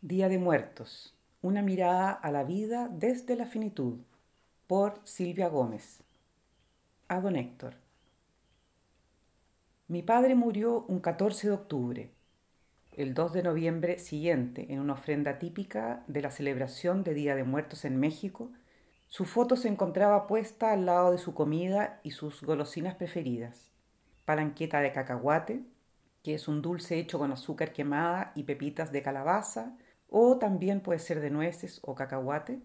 Día de Muertos. Una mirada a la vida desde la finitud. Por Silvia Gómez. A don Héctor. Mi padre murió un 14 de octubre. El 2 de noviembre siguiente, en una ofrenda típica de la celebración de Día de Muertos en México, su foto se encontraba puesta al lado de su comida y sus golosinas preferidas. Palanqueta de cacahuate, que es un dulce hecho con azúcar quemada y pepitas de calabaza, o también puede ser de nueces o cacahuate,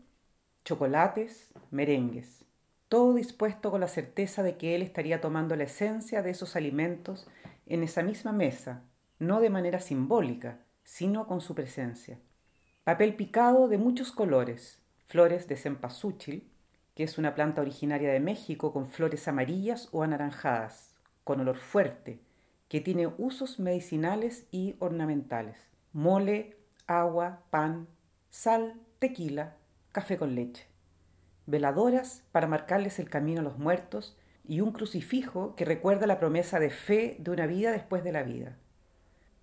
chocolates, merengues, todo dispuesto con la certeza de que él estaría tomando la esencia de esos alimentos en esa misma mesa, no de manera simbólica, sino con su presencia. Papel picado de muchos colores, flores de cempasúchil, que es una planta originaria de México con flores amarillas o anaranjadas, con olor fuerte, que tiene usos medicinales y ornamentales. Mole agua, pan, sal, tequila, café con leche. Veladoras para marcarles el camino a los muertos y un crucifijo que recuerda la promesa de fe de una vida después de la vida.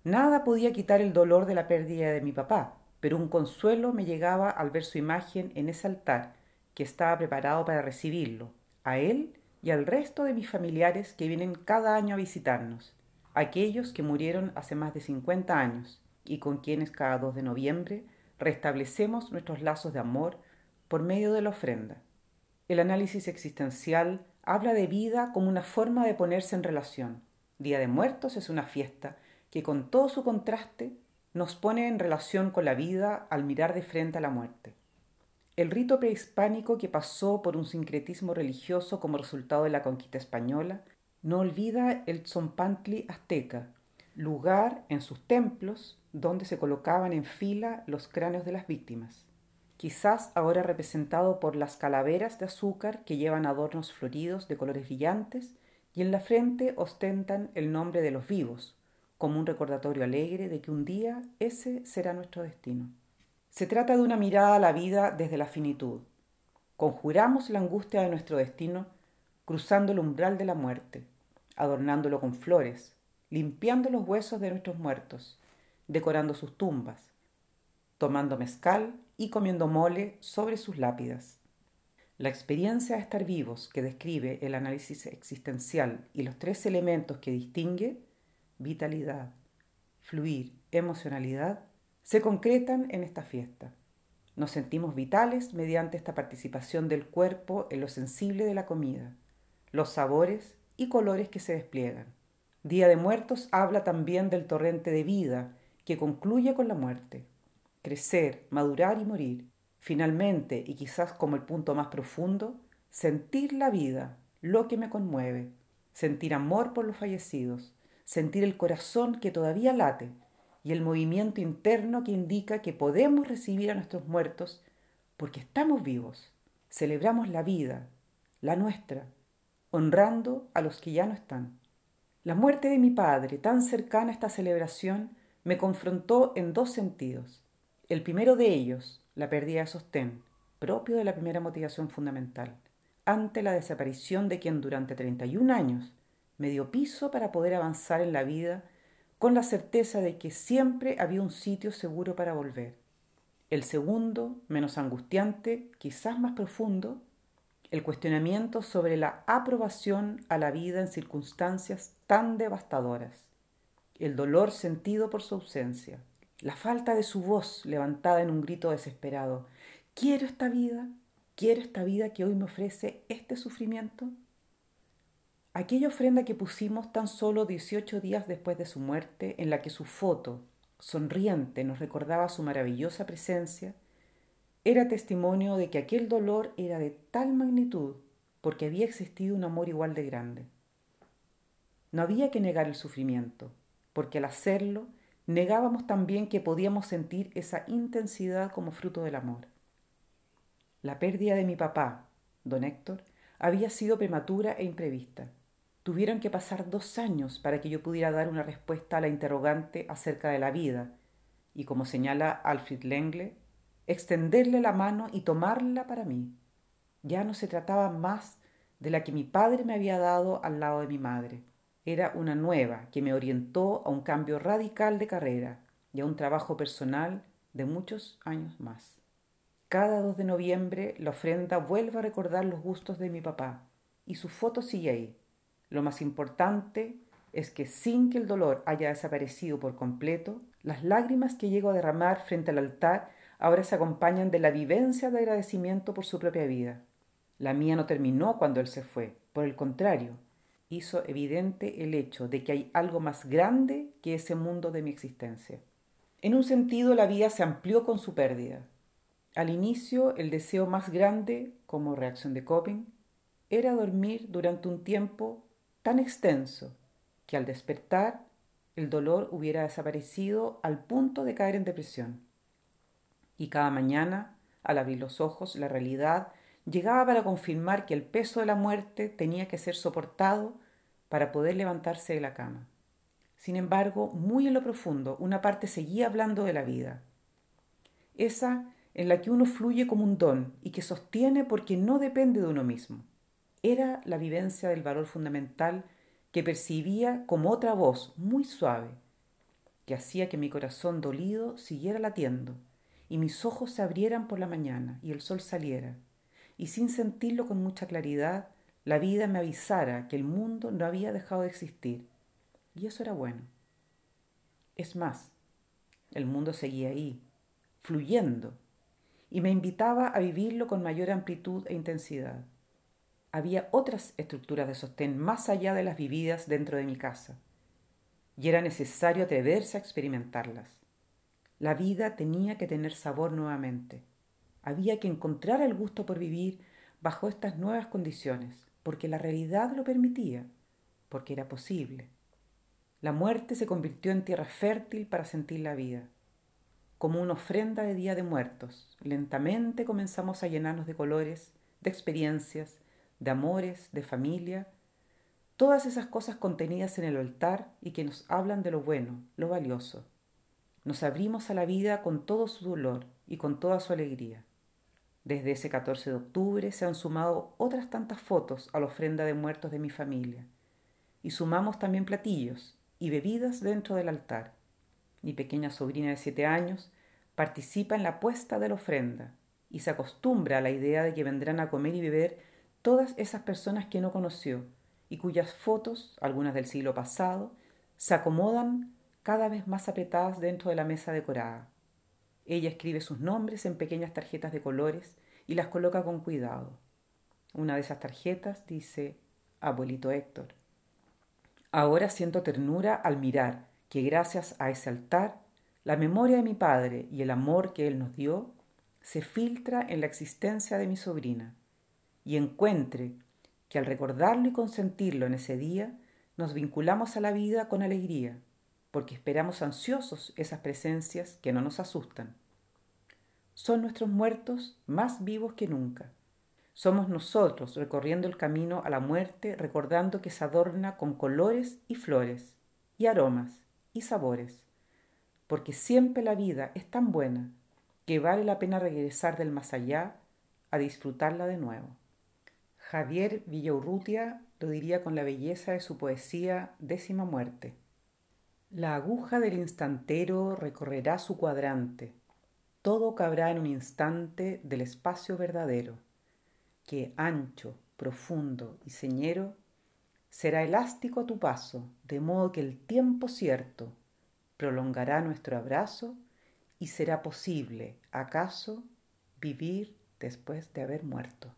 Nada podía quitar el dolor de la pérdida de mi papá, pero un consuelo me llegaba al ver su imagen en ese altar que estaba preparado para recibirlo, a él y al resto de mis familiares que vienen cada año a visitarnos, aquellos que murieron hace más de 50 años, y con quienes cada 2 de noviembre restablecemos nuestros lazos de amor por medio de la ofrenda. El análisis existencial habla de vida como una forma de ponerse en relación. Día de Muertos es una fiesta que con todo su contraste nos pone en relación con la vida al mirar de frente a la muerte. El rito prehispánico que pasó por un sincretismo religioso como resultado de la conquista española no olvida el Tzompantli azteca, lugar en sus templos donde se colocaban en fila los cráneos de las víctimas, quizás ahora representado por las calaveras de azúcar que llevan adornos floridos de colores brillantes y en la frente ostentan el nombre de los vivos, como un recordatorio alegre de que un día ese será nuestro destino. Se trata de una mirada a la vida desde la finitud. Conjuramos la angustia de nuestro destino cruzando el umbral de la muerte, adornándolo con flores, limpiando los huesos de nuestros muertos, decorando sus tumbas, tomando mezcal y comiendo mole sobre sus lápidas. La experiencia de estar vivos que describe el análisis existencial y los tres elementos que distingue, vitalidad, fluir, emocionalidad, se concretan en esta fiesta. Nos sentimos vitales mediante esta participación del cuerpo en lo sensible de la comida, los sabores y colores que se despliegan. Día de Muertos habla también del torrente de vida que concluye con la muerte. Crecer, madurar y morir. Finalmente, y quizás como el punto más profundo, sentir la vida, lo que me conmueve, sentir amor por los fallecidos, sentir el corazón que todavía late y el movimiento interno que indica que podemos recibir a nuestros muertos porque estamos vivos. Celebramos la vida, la nuestra, honrando a los que ya no están. La muerte de mi padre, tan cercana a esta celebración, me confrontó en dos sentidos. El primero de ellos, la pérdida de sostén, propio de la primera motivación fundamental, ante la desaparición de quien durante 31 años me dio piso para poder avanzar en la vida con la certeza de que siempre había un sitio seguro para volver. El segundo, menos angustiante, quizás más profundo, el cuestionamiento sobre la aprobación a la vida en circunstancias tan devastadoras el dolor sentido por su ausencia, la falta de su voz levantada en un grito desesperado. ¿Quiero esta vida? ¿Quiero esta vida que hoy me ofrece este sufrimiento? Aquella ofrenda que pusimos tan solo 18 días después de su muerte, en la que su foto, sonriente, nos recordaba su maravillosa presencia, era testimonio de que aquel dolor era de tal magnitud porque había existido un amor igual de grande. No había que negar el sufrimiento, porque al hacerlo negábamos también que podíamos sentir esa intensidad como fruto del amor. La pérdida de mi papá, don Héctor, había sido prematura e imprevista. Tuvieron que pasar dos años para que yo pudiera dar una respuesta a la interrogante acerca de la vida, y como señala Alfred Lengle, extenderle la mano y tomarla para mí. Ya no se trataba más de la que mi padre me había dado al lado de mi madre era una nueva que me orientó a un cambio radical de carrera y a un trabajo personal de muchos años más. Cada 2 de noviembre la ofrenda vuelve a recordar los gustos de mi papá y su foto sigue ahí. Lo más importante es que sin que el dolor haya desaparecido por completo, las lágrimas que llego a derramar frente al altar ahora se acompañan de la vivencia de agradecimiento por su propia vida. La mía no terminó cuando él se fue, por el contrario, hizo evidente el hecho de que hay algo más grande que ese mundo de mi existencia. En un sentido, la vida se amplió con su pérdida. Al inicio, el deseo más grande, como reacción de coping, era dormir durante un tiempo tan extenso que al despertar el dolor hubiera desaparecido al punto de caer en depresión. Y cada mañana, al abrir los ojos, la realidad llegaba para confirmar que el peso de la muerte tenía que ser soportado para poder levantarse de la cama. Sin embargo, muy en lo profundo, una parte seguía hablando de la vida. Esa en la que uno fluye como un don y que sostiene porque no depende de uno mismo. Era la vivencia del valor fundamental que percibía como otra voz muy suave, que hacía que mi corazón dolido siguiera latiendo y mis ojos se abrieran por la mañana y el sol saliera, y sin sentirlo con mucha claridad, la vida me avisara que el mundo no había dejado de existir, y eso era bueno. Es más, el mundo seguía ahí, fluyendo, y me invitaba a vivirlo con mayor amplitud e intensidad había otras estructuras de sostén más allá de las vividas dentro de mi casa, y era necesario atreverse a experimentarlas. La vida tenía que tener sabor nuevamente. Había que encontrar el gusto por vivir bajo estas nuevas condiciones, porque la realidad lo permitía, porque era posible. La muerte se convirtió en tierra fértil para sentir la vida. Como una ofrenda de Día de Muertos, lentamente comenzamos a llenarnos de colores, de experiencias, de amores, de familia, todas esas cosas contenidas en el altar y que nos hablan de lo bueno, lo valioso. Nos abrimos a la vida con todo su dolor y con toda su alegría. Desde ese 14 de octubre se han sumado otras tantas fotos a la ofrenda de muertos de mi familia, y sumamos también platillos y bebidas dentro del altar. Mi pequeña sobrina de siete años participa en la puesta de la ofrenda y se acostumbra a la idea de que vendrán a comer y beber todas esas personas que no conoció y cuyas fotos, algunas del siglo pasado, se acomodan cada vez más apretadas dentro de la mesa decorada. Ella escribe sus nombres en pequeñas tarjetas de colores y las coloca con cuidado. Una de esas tarjetas dice Abuelito Héctor. Ahora siento ternura al mirar que gracias a ese altar, la memoria de mi padre y el amor que él nos dio se filtra en la existencia de mi sobrina y encuentre que al recordarlo y consentirlo en ese día, nos vinculamos a la vida con alegría, porque esperamos ansiosos esas presencias que no nos asustan. Son nuestros muertos más vivos que nunca. Somos nosotros recorriendo el camino a la muerte, recordando que se adorna con colores y flores, y aromas y sabores, porque siempre la vida es tan buena que vale la pena regresar del más allá a disfrutarla de nuevo. Javier Villaurrutia lo diría con la belleza de su poesía Décima Muerte. La aguja del instantero recorrerá su cuadrante, todo cabrá en un instante del espacio verdadero, que ancho, profundo y señero será elástico a tu paso, de modo que el tiempo cierto prolongará nuestro abrazo y será posible, acaso, vivir después de haber muerto.